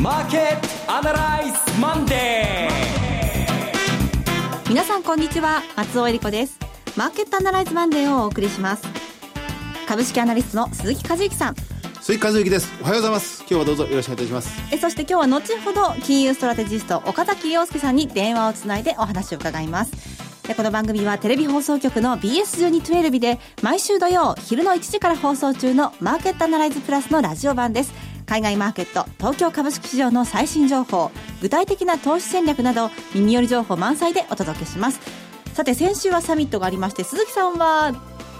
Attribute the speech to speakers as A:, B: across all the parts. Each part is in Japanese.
A: マーケットアナライズマンデ
B: ー皆さんこんにちは。松尾恵理子です。マーケットアナライズマンデーをお送りします。株式アナリストの鈴木和之さん。
C: 鈴木和之です。おはようございます。今日はどうぞよろしくお願いいたします。
B: えそして今日は後ほど金融ストラテジスト岡崎亮介さんに電話をつないでお話を伺います。でこの番組はテレビ放送局の BS1212 で毎週土曜昼の1時から放送中のマーケットアナライズプラスのラジオ版です海外マーケット東京株式市場の最新情報具体的な投資戦略など耳寄り情報満載でお届けします。さて先週はサミットがありまして鈴木さんは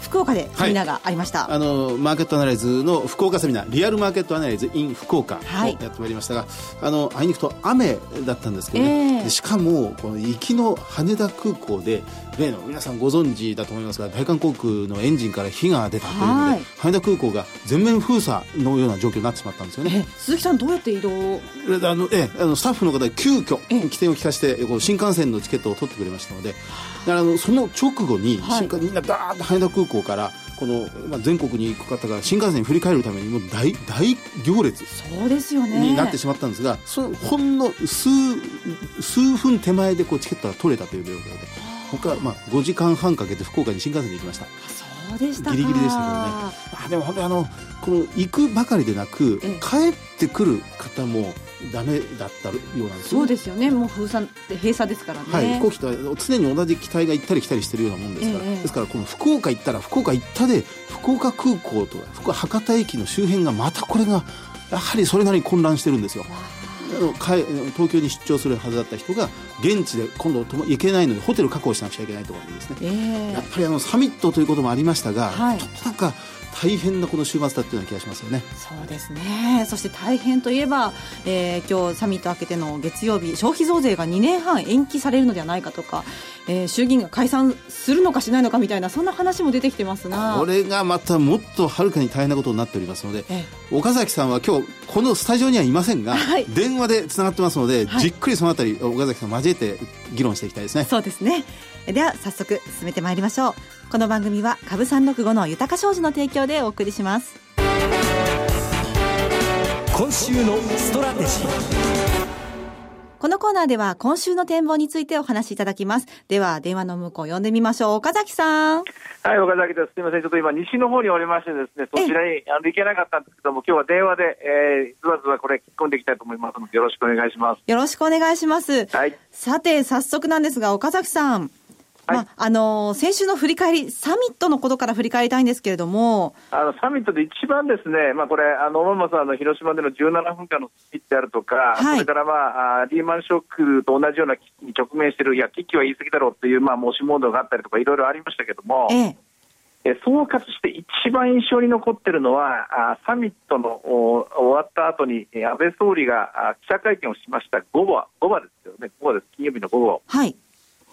B: 福岡でセミナーがありました、
C: はい、あのマーケットアナライズの福岡セミナーリアルマーケットアナライズ in 福岡をやってまいりましたが、はい、あのあいにくと雨だったんですけどね、えー、しかもこの行きの羽田空港で例の皆さんご存知だと思いますが大韓航空のエンジンから火が出たというので、はい、羽田空港が全面封鎖のような状況になってしまったんですよね。
B: 鈴木さんどうやって移動？
C: あのえあのスタッフの方急遽起点を利かしてこう新幹線のチケットを取ってくれましたのでだからあのその直後に新幹、みんなダーッと羽田空港からこの、まあ、全国に行く方が新幹線に振り返るためにもう大大行列
B: そうですよね。
C: になってしまったんですがそのほんの数数分手前でこうチケットが取れたという状況で他、まあ、5時間半かけて福岡に新幹線で行きました。
B: そうでした
C: ギリギリでしたけどね。あでも本当にあのこの行くばかりでなく帰ってくる方もダメだったようなんです
B: そうですよね。もう封鎖閉鎖ですからね、
C: はい、飛行機と常に同じ機体が行ったり来たりしてるようなもんですから、えですからこの福岡行ったら福岡行ったで福岡空港と福博多駅の周辺がまたこれがやはりそれなりに混乱してるんですよ。東京に出張するはずだった人が現地で今度行けないのでホテル確保しなくちゃいけないところですね、えー、やっぱりあのサミットということもありましたが、はい、ちょっとなんか大変なこの週末だったような気がしますよね。
B: そうですね。そして大変といえば、えー、今日サミット明けての月曜日消費増税が2年半延期されるのではないかとか、えー、衆議院が解散するのかしないのかみたいなそんな話も出てきてますが。
C: これがまたもっとはるかに大変なことになっておりますので、ええ、岡崎さんは今日このスタジオにはいませんが、はい、電話でつながってますので、はい、じっくりそのあたり岡崎さん交えて議論していきたいですね。
B: そうですねでは早速進めてまいりましょうこの番組は株三六五の豊か商事の提供でお送りします
A: 今週のストラテジー
B: このコーナーでは今週の展望についてお話しいただきます。では、電話の向こう呼んでみましょう。岡崎さん。
D: はい、岡崎です。すみません。ちょっと今、西の方におりましてですね、そちらにあの行けなかったんですけども、今日は電話で、えー、ずわずわこれ聞き込んでいきたいと思いますので、よろしくお願いします。
B: よろしくお願いします。
D: はい。
B: さて、早速なんですが、岡崎さん。はい、まあ、あのー、先週の振り返り、サミットのことから振り返りたいんですけれども。
D: あの、サミットで一番ですね、まあ、これ、あの、大間さんの広島での17分間のスピーチであるとか、はい、それからまあ、リーマンショックと同じような危機に直面している、いや、危機は言い過ぎだろうという、まあ、申しモードがあったりとか、いろいろありましたけども、ええ、総括して一番印象に残っているのは、あサミットの終わった後に、安倍総理が記者会見をしました午後、午後ですよね、午後です、金曜日の午後。
B: はい。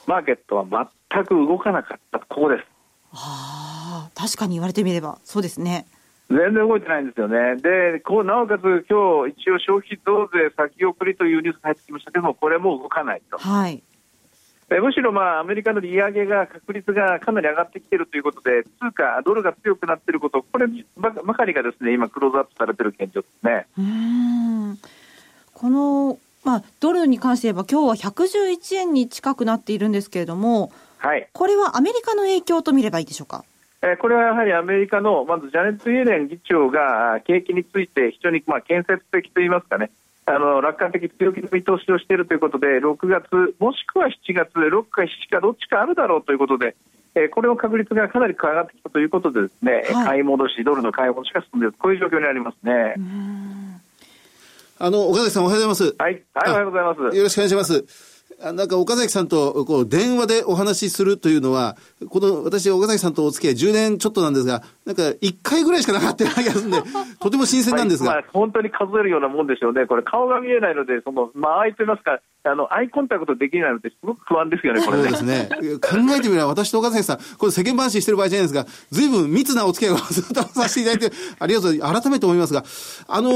D: マーケットは全く動かなかったここです。
B: ああ、確かに言われてみれば、そうですね。
D: 全然動いてないんですよね。で、こうなおかつ今日一応消費増税先送りというニュースが入ってきましたけども、これも動かないと。
B: はい。
D: むしろまあアメリカの利上げが確率がかなり上がってきているということで、通貨、ドルが強くなっていること、こればかりがですね今、クローズアップされている現状ですね。
B: うんこのまあ、ドルに関して言えば、今日は111円に近くなっているんですけれども、
D: はい、
B: これはアメリカの影響と見ればいいでしょうか？
D: えこれはやはりアメリカのまずジャネット・イエレン議長が景気について非常にまあ建設的といいますかね、あの楽観的、強気の見通しをしているということで、6月、もしくは7月、6か7かどっちかあるだろうということで、えこれの確率がかなり上がってきたということで、ですね、はい、買い戻し、ドルの買い戻しが進んでいる、こういう状況にありますね。
C: あの、岡崎さんおはようございます。
D: はい。はい、おはようございます。
C: よろしくお願いします。なんか岡崎さんとこう電話でお話しするというのは、この私、岡崎さんとお付き合い10年ちょっとなんですが、なんか1回ぐらいしかなかったような気がするんで、とても新鮮なんですが、まあ、
D: 本当に数えるようなもんでしょうね、これ、顔が見えないので、その間合いといいますか、あのアイコンタクトできないので、すごく不安ですよね、これ
C: ね。そうですね。考えてみれば、私と岡崎さん、これ世間話してる場合じゃないですが、ずいぶん密なお付き合いをずっとさせていただいて、ありがとう改めて思いますが、あの、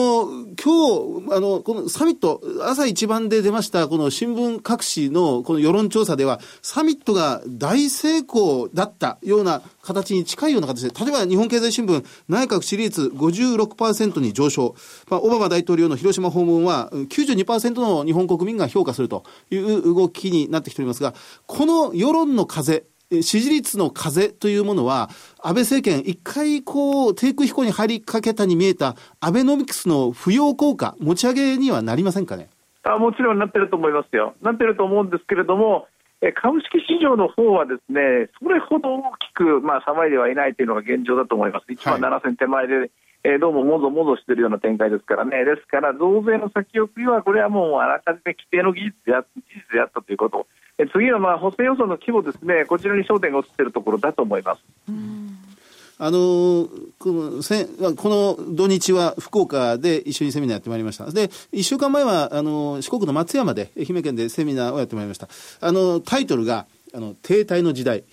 C: 今日、あの、このサミット、朝一番で出ました、この新聞各紙のこの世論調査では、サミットが大成功だったような形に近いような形で、例えば日本経済新聞、内閣支持率56%に上昇。まあ、オバマ大統領の広島訪問は92%の日本国民が評価するという動きになってきておりますが、この世論の風、支持率の風というものは、安倍政権、一回こう、低空飛行に入りかけたに見えた、アベノミクスの浮揚効果、持ち上げにはなりませんかね？
D: あもちろんなってると思いますよ。なってると思うんですけれども、株式市場の方はですね、それほど大きく、まあ、騒いではいないというのが現状だと思います。1万7000手前で、はい、えー、どうももぞもぞしているような展開ですからね。ですから、増税の先送りは、これはもうあらかじめ規定の技術であったということ。次はまあ補正予算の規模ですね、こちらに焦点が移っているところだと思います。
C: あのこのせこの土日は福岡で一緒にセミナーやってまいりました。で、1週間前は、あの、四国の松山で、愛媛県でセミナーをやってまいりました。あの、タイトルが、あの、停滞の時代。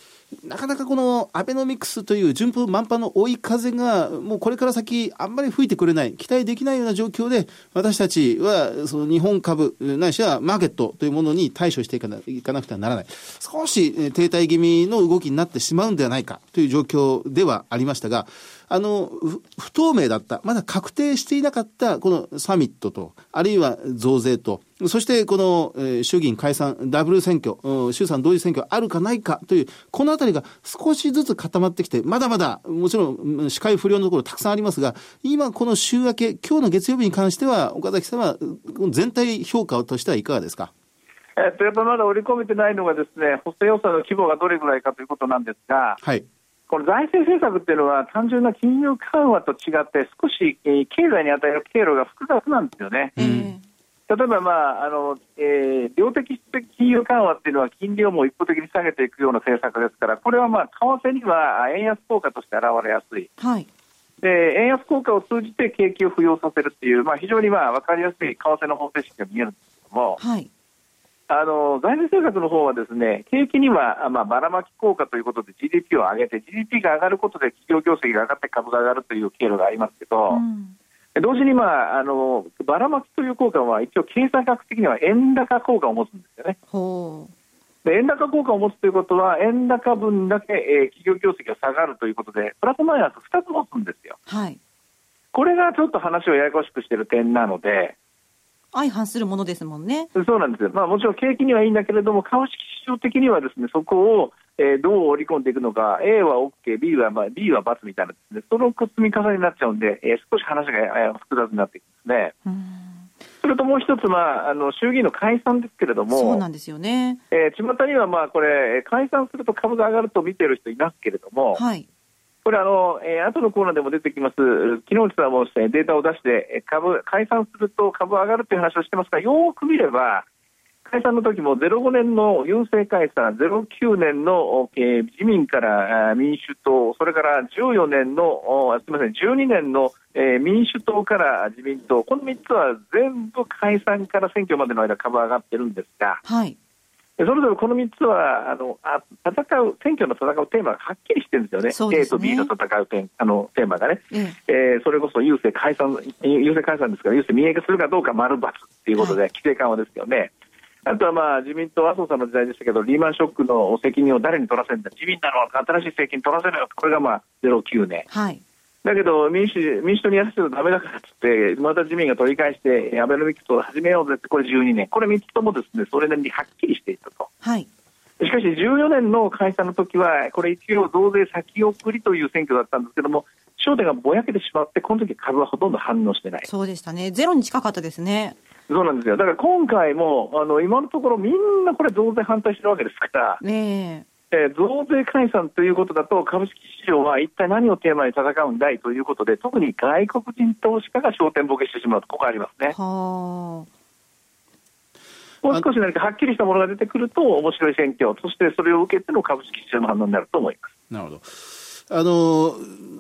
C: なかなかこのアベノミクスという順風満帆の追い風が、もうこれから先、あんまり吹いてくれない、期待できないような状況で、私たちは、その日本株、ないしはマーケットというものに対処していかないかなくてはならない。少し停滞気味の動きになってしまうんではないかという状況ではありましたが、あの、不透明だった、まだ確定していなかったこのサミットと、あるいは増税と、そしてこの、えー、衆議院解散、ダブル選挙、衆参同時選挙あるかないかという、このあたりが少しずつ固まってきて、まだまだ、もちろん視界不良のところたくさんありますが、今この週明け、今日の月曜日に関しては、岡崎さんは全体評価としてはいかがですか？
D: えっと、やっぱまだ織り込めてないのがですね、補正予算の規模がどれぐらいかということなんですが、はい。この財政政策っていうのは単純な金融緩和と違って少し、えー、経済に与える経路が複雑なんですよね。うん、例えば、まああのえー、量的質的金融緩和っていうのは金利をもう一方的に下げていくような政策ですからこれは、まあ、為替には円安効果として現れやすい。はいで円安効果を通じて景気を浮揚させるっていう、まあ、非常にまあ分かりやすい為替の方程式が見えるんですけども、はい、あの財政政策の方はですね景気には、まあ、ばらまき効果ということで GDP を上げて GDP が上がることで企業業績が上がって株が上がるという経路がありますけど、うん、同時に、まあ、あのばらまきという効果は一応経済学的には円高効果を持つんですよね。で円高効果を持つということは円高分だけ、えー、企業業績が下がるということでプラスマイナス2つ持つんですよ。はい、これがちょっと話をややこしくしている点なので。
B: 相反するものですもんね。
D: そうなんですよ。まあもちろん景気にはいいんだけれども、株式市場的にはですね、そこを、えー、どう織り込んでいくのか、A は OK、B は、まあ、B は×みたいなですね、その積み重ねになっちゃうんで、えー、少し話が、えー、複雑になっていくんですね。それともう一つ、まあ、あの衆議院の解散ですけれども、
B: そうなんですよね。
D: えー、巷には、まあ、これ、解散すると株が上がると見ている人いますけれども、はい、これあの、えー、後のコーナーでも出てきます、昨日実はもう、データを出して、株解散すると株上がるという話をしてますが、よく見れば、解散の時も05年の郵政解散、09年の、えー、自民から民主党、それから14年の、すみません、12年の、えー、民主党から自民党、この3つは全部解散から選挙までの間、株上がってるんですが、はい。それぞれこの3つはあのあ戦う選挙の戦うテーマがはっきりしてるんですよね、ね。A と B の戦う点あのテーマがね、ええ。えー、それこそ郵政解散、郵政解散ですから、郵政民営化するかどうか丸×ということで、はい、規制緩和ですよね。あとはまあ自民党、麻生さんの時代でしたけど、リーマンショックの責任を誰に取らせるんだ、自民だろう、新しい政権取らせるよ、これがまあ09年。はいだけど民主民主党にやらせるとだめだからっつってまた自民が取り返してアベノミクスを始めようぜってこれ12年。これ3つともですねそれなりにはっきりしていたと。はい。しかし14年の解散の時はこれ一応増税先送りという選挙だったんですけども焦点がぼやけてしまってこの時株はほとんど反応してない。
B: そうでしたね。ゼロに近かったですね。
D: そうなんですよ。だから今回もあの今のところみんなこれ増税反対してるわけですからねえー、増税解散ということだと株式市場は一体何をテーマに戦うんだいということで特に外国人投資家が焦点ボケしてしまうとここありますね。もう少し何かはっきりしたものが出てくると面白い選挙そしてそれを受けての株式市場の反応になると思います。
C: なるほどあの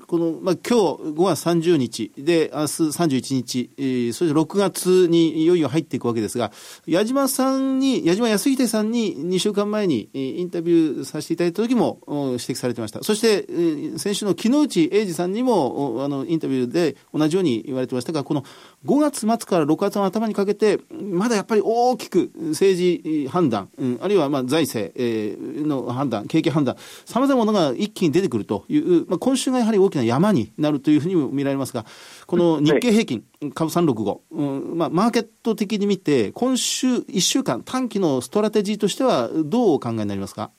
C: この、まあ、今日5月30日で、明日31日、えー、そして6月にいよいよ入っていくわけですが、矢島さんに、矢島康秀さんに2週間前にインタビューさせていただいた時も指摘されてました。そして、えー、先週の木内英二さんにも、あの、インタビューで同じように言われてましたが、この5月末から6月の頭にかけて、まだやっぱり大きく政治判断、うん、あるいはまあ財政、えー、の判断、景気判断、さまざまなものが一気に出てくるという、まあ、今週がやはり大きな山になるというふうにも見られますが、この日経平均、株365、うんまあ、マーケット的に見て、今週1週間、短期のストラテジーとしては、どうお考えになりますか？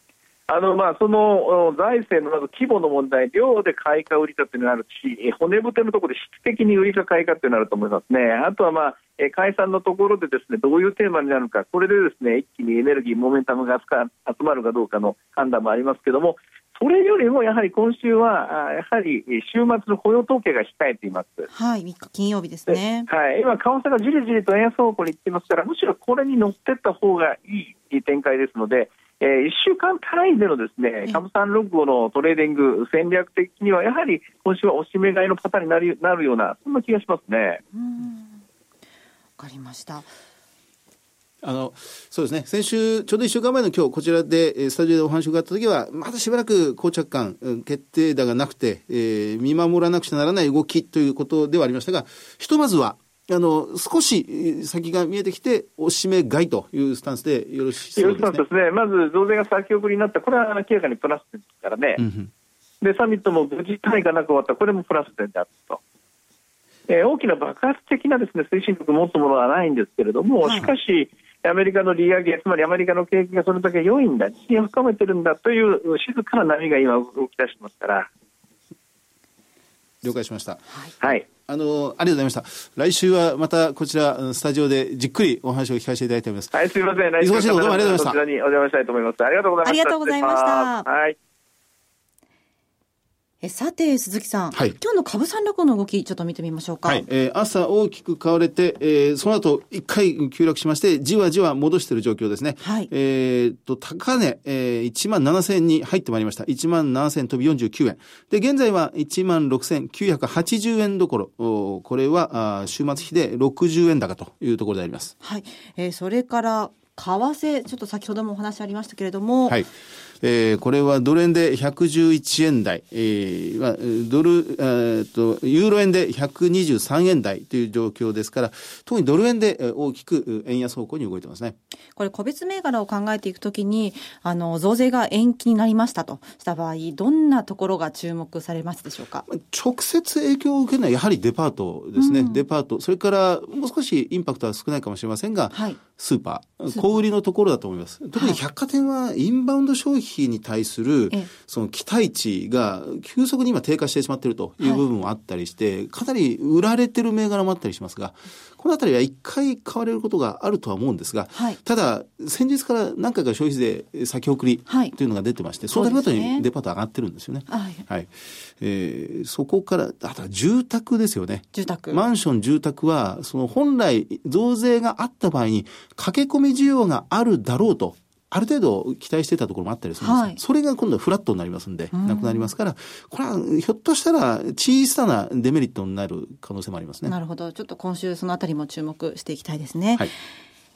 D: あのまあ、その財政のまず規模の問題、量で買いか売りかっていうのがあるし、骨太のところで質的に売りか買いかっていうのがあると思いますね、あとは、まあ、解散のところでですねどういうテーマになるか、これでですね一気にエネルギー、モメンタムが集まるかどうかの判断もありますけれども、それよりもやはり今週は、やはり週末の雇用統計が控えています。
B: はい、3日金曜日ですね。
D: はい、今、為替がじりじりと円安方向に行ってますから、むしろこれに乗っていった方がいい展開ですので、えー、1週間単位でのですね株三六五のトレーディング、戦略的にはやはり今週は押し目買いのパターンになるなるような、そんな気がしますね。
B: わかりました。
C: あのそうですね先週、ちょうど1週間前の今日こちらでスタジオでお話を伺った時は、まだしばらく膠着感、決定打がなくて、えー、見守らなくちゃならない動きということではありましたが、ひとまずはあの、少し先が見えてきて、おしめ買いというスタンスでよろしいです
D: ね。ですね。まず増税が先送りになった、これは明らかにプラスですからね。うん、で、サミットも無事単位がなく終わった、これもプラス点であったと。えー、大きな爆発的なですね推進力を持つものはないんですけれども、しかし、アメリカの利上げ、つまりアメリカの景気がそれだけ良いんだ、自信を深めてるんだという静かな波が今、動き出してますから。
C: 了解しました。
D: はい。
C: あの、ありがとうございました。来週はまたこちら、スタジオでじっくりお話を聞かせていただいております。
D: はい、すみません。
C: 忙しいところどうもありがとうございました。こち
D: らにお邪魔したいと思います。ありがとうございました。あり
B: がとうございました。
D: はい。
B: えさて、鈴木さん、はい、今日の株三六の動き、ちょっと見てみましょうか。
C: はい、えー、朝大きく買われて、えー、その後一回急落しまして、じわじわ戻している状況ですね。はい。えー、と、高値、えー、1万7000円に入ってまいりました。1万7000飛び49円。で、現在は1万6980円どころ、おこれは、あ週末比で60円高というところであります。
B: はい。えー、それから、為替、ちょっと先ほどもお話ありましたけれども、
C: はい。えー、これはドル円で111円台、えー、ドル、えー、と、ユーロ円で123円台という状況ですから、特にドル円で大きく円安方向に動いてますね。
B: これ、個別銘柄を考えていくときに、あの、増税が延期になりましたとした場合、どんなところが注目されますでしょうか？
C: 直接影響を受けるのはやはりデパートですね。うん、デパート。それから、もう少しインパクトは少ないかもしれませんが、はい、スーパー、小売りのところだと思います。特に百貨店はインバウンド消費に対する、その期待値が急速に今低下してしまっているという部分もあったりして、かなり売られてる銘柄もあったりしますが、このあたりは一回買われることがあるとは思うんですが、はい、ただ、先日から何回か消費税先送りというのが出てまして、はい、その度ごとにデパート上がってるんですよね。はい。はい、えー、そこから、あとは住宅ですよね。
B: 住宅。
C: マンション、住宅は、その本来増税があった場合に、駆け込み需要があるだろうと。ある程度期待してたところもあったりするんです、はい、それが今度はフラットになりますんで、なくなりますから、これはひょっとしたら小さなデメリットになる可能性もありますね。
B: なるほど。ちょっと今週そのあたりも注目していきたいですね。はい。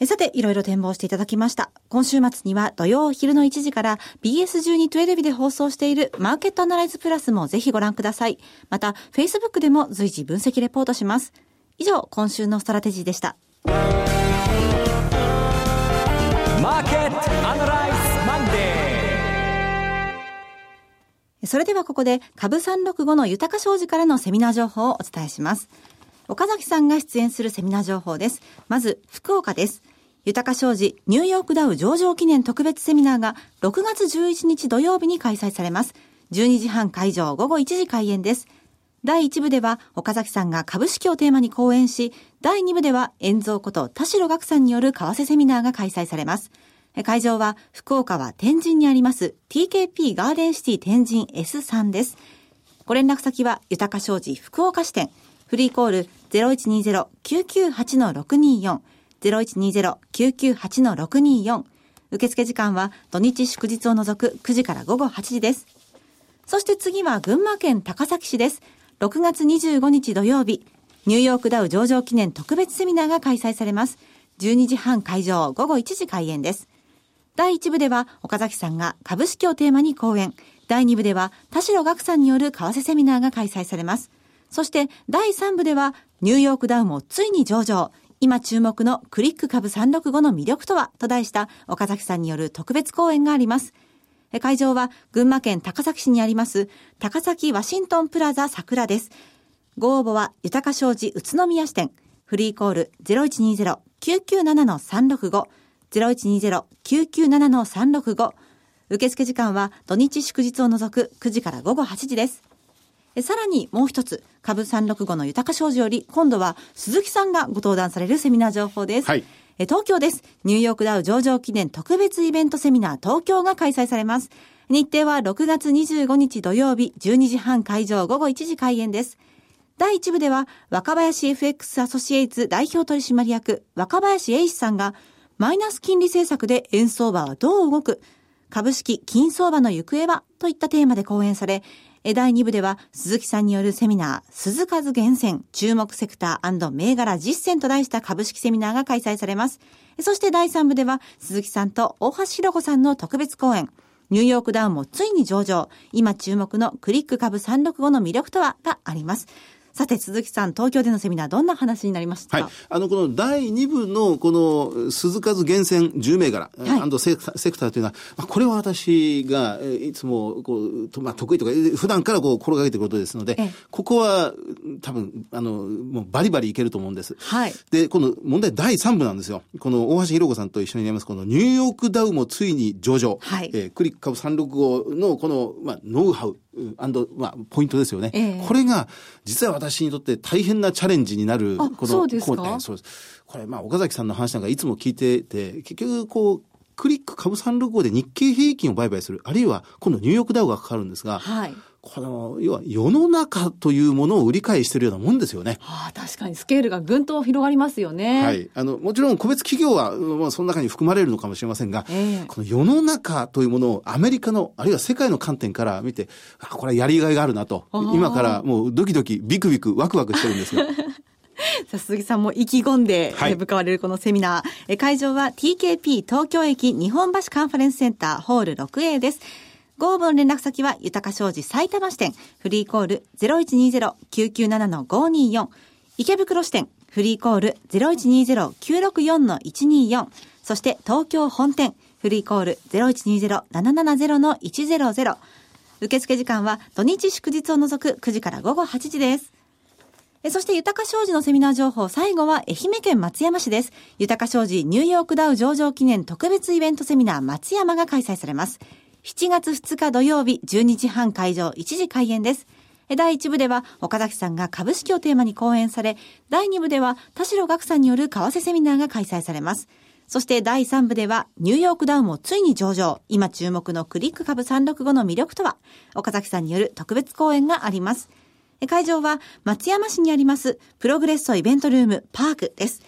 B: さて、いろいろ展望していただきました。今週末には土曜昼の1時から BS1212 で放送しているマーケットアナライズプラスもぜひご覧ください。また、Facebook でも随時分析レポートします。以上、今週のストラテジーでした。それではここで株365の豊か商事からのセミナー情報をお伝えします。岡崎さんが出演するセミナー情報です。まず、福岡です。豊か商事ニューヨークダウ上場記念特別セミナーが6月11日土曜日に開催されます。12時半会場午後1時開演です。第1部では岡崎さんが株式をテーマに講演し、第2部では遠蔵こと田代岳さんによる為替セミナーが開催されます。会場は福岡は天神にあります TKP ガーデンシティ天神 S3 です。ご連絡先は豊か商事福岡支店。フリーコール0120-998-624 0120-998-624受付時間は土日祝日を除く9時から午後8時です。そして次は群馬県高崎市です。6月25日土曜日、ニューヨークダウ上場記念特別セミナーが開催されます。12時半会場、午後1時開演です。第1部では岡崎さんが株式をテーマに講演。第2部では田代岳さんによる為替セミナーが開催されます。そして第3部ではニューヨークダウンもついに上場。今注目のクリック株365の魅力とはと題した岡崎さんによる特別講演があります。会場は群馬県高崎市にあります高崎ワシントンプラザ桜です。ご応募は豊か商事宇都宮支店フリーコール0120-997-365 0120-997-365受付時間は土日祝日を除く9時から午後8時です。さらにもう一つ、株365の豊か商事より、今度は鈴木さんがご登壇されるセミナー情報です。はい。東京です。ニューヨークダウ上場記念特別イベントセミナー東京が開催されます。日程は6月25日土曜日12時半会場午後1時開演です。第1部では若林 FX アソシエイツ代表取締役若林英史さんがマイナス金利政策で円相場はどう動く？株式金相場の行方は？といったテーマで講演され、第2部では鈴木さんによるセミナー、鈴数厳選注目セクター銘柄実践と題した株式セミナーが開催されます。そして第3部では鈴木さんと大橋弘子さんの特別講演、ニューヨークダウンもついに上場、今注目のクリック株365の魅力とは？があります。さて鈴木さん東京でのセミナーどんな話になりました？
C: はい、あのこの第2部のこの鈴数厳選10銘柄、はい、セクターというのは、まあ、これは私がいつもこう、まあ、得意とか普段からこう心がけていることですので、ここは多分あのもうバリバリいけると思うんです。はい、でこの問題第3部なんですよ。この大橋弘子さんと一緒にやりますこのニューヨークダウもついに上場、はい。えー、クリック株365のこの、まあ、ノウハウアンド、まあ、ポイントですよね、えー、これが実は私にとって大変なチャレンジになる
B: このそうですか？
C: そうです。これまあ岡崎さんの話なんかいつも聞いてて結局こうクリック株365で日経平均を売買するあるいは今度ニューヨークダウがかかるんですが、はい、この、要は世の中というものを売り買いしてるようなもんですよね。
B: はあ、確かにスケールがぐんと広がりますよね。
C: はい。あの、もちろん個別企業は、まあ、その中に含まれるのかもしれませんが、えー、この世の中というものをアメリカの、あるいは世界の観点から見て、あ、これはやりがいがあるなと、今からもうドキドキ、ビクビク、ワクワクしてるんですよ。
B: さあ鈴木さんも意気込んで、はい、向かわれるこのセミナー。会場は TKP 東京駅日本橋カンファレンスセンターホール 6A です。ご応募の連絡先は、豊か商事埼玉支店、フリーコール0120-997-524、池袋支店、フリーコール0120-964-124、そして東京本店、フリーコール0120-770-100、受付時間は土日祝日を除く9時から午後8時です。そして豊か商事のセミナー情報、最後は愛媛県松山市です。豊か商事ニューヨークダウ上場記念特別イベントセミナー松山が開催されます。7月2日土曜日12時半会場1時開演です。第1部では岡崎さんが株式をテーマに講演され、第2部では田代岳さんによる為替セミナーが開催されます。そして第3部ではニューヨークダウンもついに上場。今注目のクリック株365の魅力とは？岡崎さんによる特別講演があります。会場は松山市にありますプログレッソイベントルームパークです。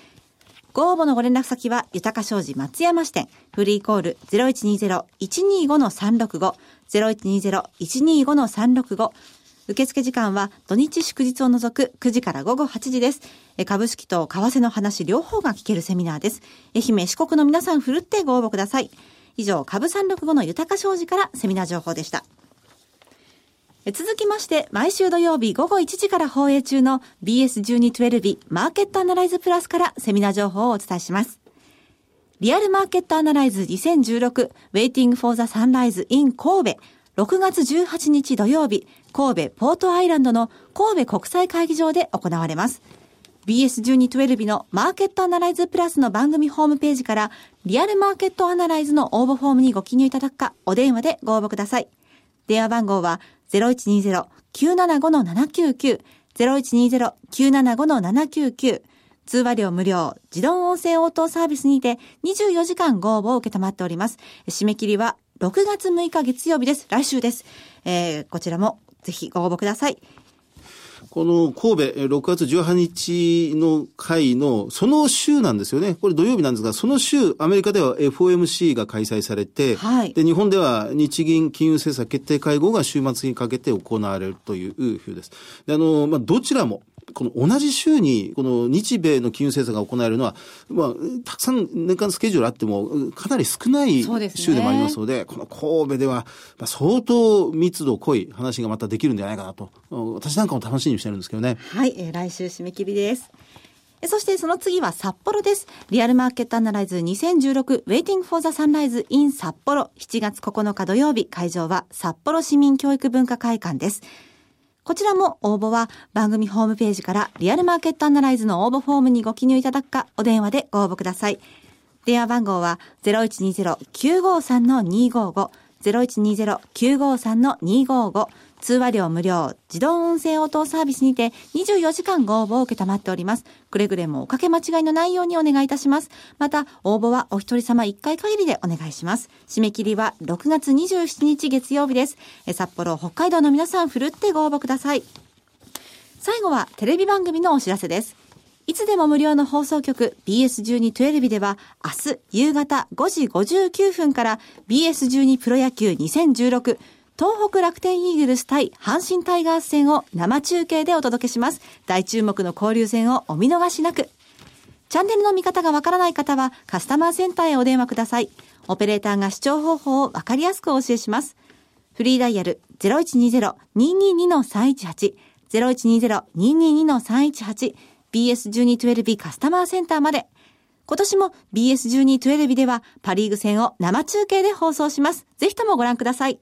B: ご応募のご連絡先は、豊か商事松山支店、フリーコール0120-125-365、0120-125-365、受付時間は土日祝日を除く9時から午後8時です。株式と為替の話両方が聞けるセミナーです。愛媛四国の皆さんふるってご応募ください。以上、株365の豊か商事からセミナー情報でした。続きまして、毎週土曜日午後1時から放映中の BS1212 マーケットアナライズプラスからセミナー情報をお伝えします。リアルマーケットアナライズ2016 Waiting for the Sunrise in 神戸6月18日土曜日神戸ポートアイランドの神戸国際会議場で行われます。BS1212 のマーケットアナライズプラスの番組ホームページからリアルマーケットアナライズの応募フォームにご記入いただくかお電話でご応募ください。電話番号は0120-975-799 0120-975-799通話料無料、自動音声応答サービスにて24時間ご応募を受けたまっております。締め切りは6月6日月曜日です。来週です。えー、こちらもぜひご応募ください。
C: この神戸、6月18日の会の、その週なんですよね。これ土曜日なんですが、その週、アメリカでは FOMC が開催されて、はい、で、日本では日銀金融政策決定会合が週末にかけて行われるという日です。で、あの、まあ、どちらも、この同じ週に、この日米の金融政策が行われるのは、まあ、たくさん年間スケジュールあっても、かなり少ない週でもありますので、でね、この神戸では、まあ、相当密度濃い話がまたできるんじゃないかなと、私なんかも楽しみにしてるんですけどね。
B: はい、えー、来週締め切りです。そしてその次は札幌です。リアルマーケットアナライズ2016 Waiting for the Sunrise in 札幌7月9日土曜日会場は札幌市民教育文化会館です。こちらも応募は番組ホームページからリアルマーケットアナライズの応募フォームにご記入いただくかお電話でご応募ください。電話番号は0120-953-255 0120-953-255通話料無料、自動音声応答サービスにて24時間ご応募を受けたまっております。くれぐれもおかけ間違いのないようにお願いいたします。また、応募はお一人様1回限りでお願いします。締め切りは6月27日月曜日です。札幌、北海道の皆さん、ふるってご応募ください。最後はテレビ番組のお知らせです。いつでも無料の放送局 BS1212 では明日夕方5時59分から BS12 プロ野球2016東北楽天イーグルス対阪神タイガース戦を生中継でお届けします。大注目の交流戦をお見逃しなく。チャンネルの見方がわからない方はカスタマーセンターへお電話ください。オペレーターが視聴方法をわかりやすくお教えします。フリーダイヤル0120-222-318 0120-222-318 BS1212 カスタマーセンターまで。今年も BS1212 ではパリーグ戦を生中継で放送します。ぜひともご覧ください。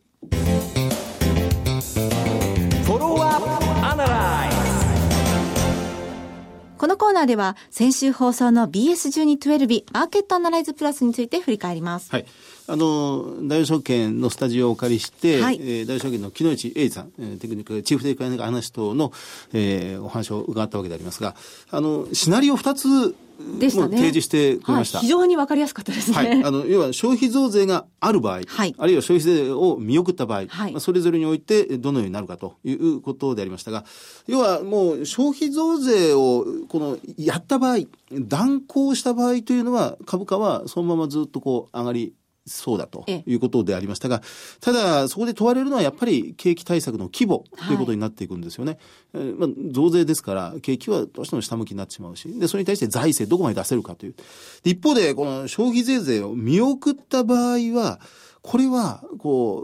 B: このコーナーでは先週放送の BS1212 マーケットアナライズプラスについて振り返ります。
C: はい。あの、大証券のスタジオをお借りして、はい、えー、大証券の木之内英二さん、えー、テクニック、チーフテクニックアナリストの、えー、お話を伺ったわけでありますが、あの、シナリオ2つでしたね。提示してくれました。
B: はい、非常にわかりやすかったですね。はい。
C: あの、要は消費増税がある場合、はい、あるいは消費税を見送った場合、はい、まあ、それぞれにおいてどのようになるかということでありましたが、要はもう消費増税をこのやった場合、断行した場合というのは株価はそのままずっとこう上がりそうだということでありましたが、ただ、そこで問われるのはやっぱり景気対策の規模ということになっていくんですよね。はい、まあ、増税ですから、景気はどうしても下向きになってしまうし、で、それに対して財政どこまで出せるかという。一方で、この消費税税を見送った場合は、これは、こ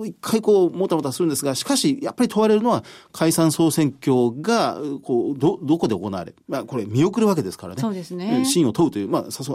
C: う、一回こう、もたもたするんですが、しかし、やっぱり問われるのは、解散総選挙が、こう、ど、どこで行われ、まあ、これ見送るわけですからね。
B: そうですね。
C: 真を問うという、まあ、麻生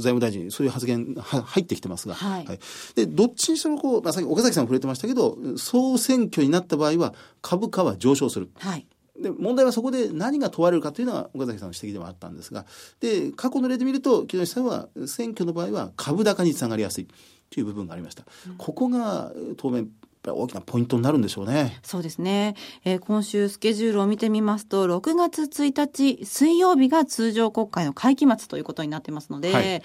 C: 財務大臣、そういう発言は入ってきてますが、はい。はい、で、どっちにしろこう、まあ、さっき岡崎さんも触れてましたけど、総選挙になった場合は、株価は上昇する。はい。で問題はそこで何が問われるかというのが岡崎さんの指摘でもあったんですがで過去の例で見ると木下さんは選挙の場合は株高につながりやすい。という部分がありました。うん、ここが当面大きなポイントになるんでしょうね。
B: そうですね。えー、今週スケジュールを見てみますと、6月1日水曜日が通常国会の会期末ということになってますので、はい、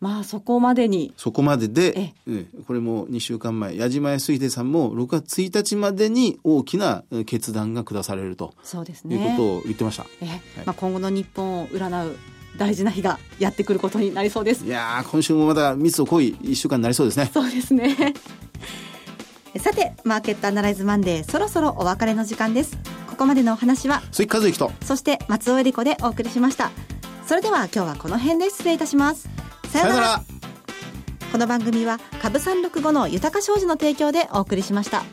B: まあそこまでに。
C: そこまでで、うん、これも2週間前、矢島康秀さんも6月1日までに大きな決断が下されると。そうですね。いうことを言ってました。えー、はい、
B: まあ今後の日本を占う大事な日がやってくることになりそうです。
C: いや今週もまだ密度濃い1週間になりそうですね。
B: そうですね。さてマーケットアナライズマンデーそろそろお別れの時間です。ここまでのお話は
C: 鈴木和之と
B: そして松尾恵理子でお送りしました。それでは今日はこの辺で失礼いたします。
C: さよなら。
B: この番組は株三六五の豊か商事の提供でお送りしました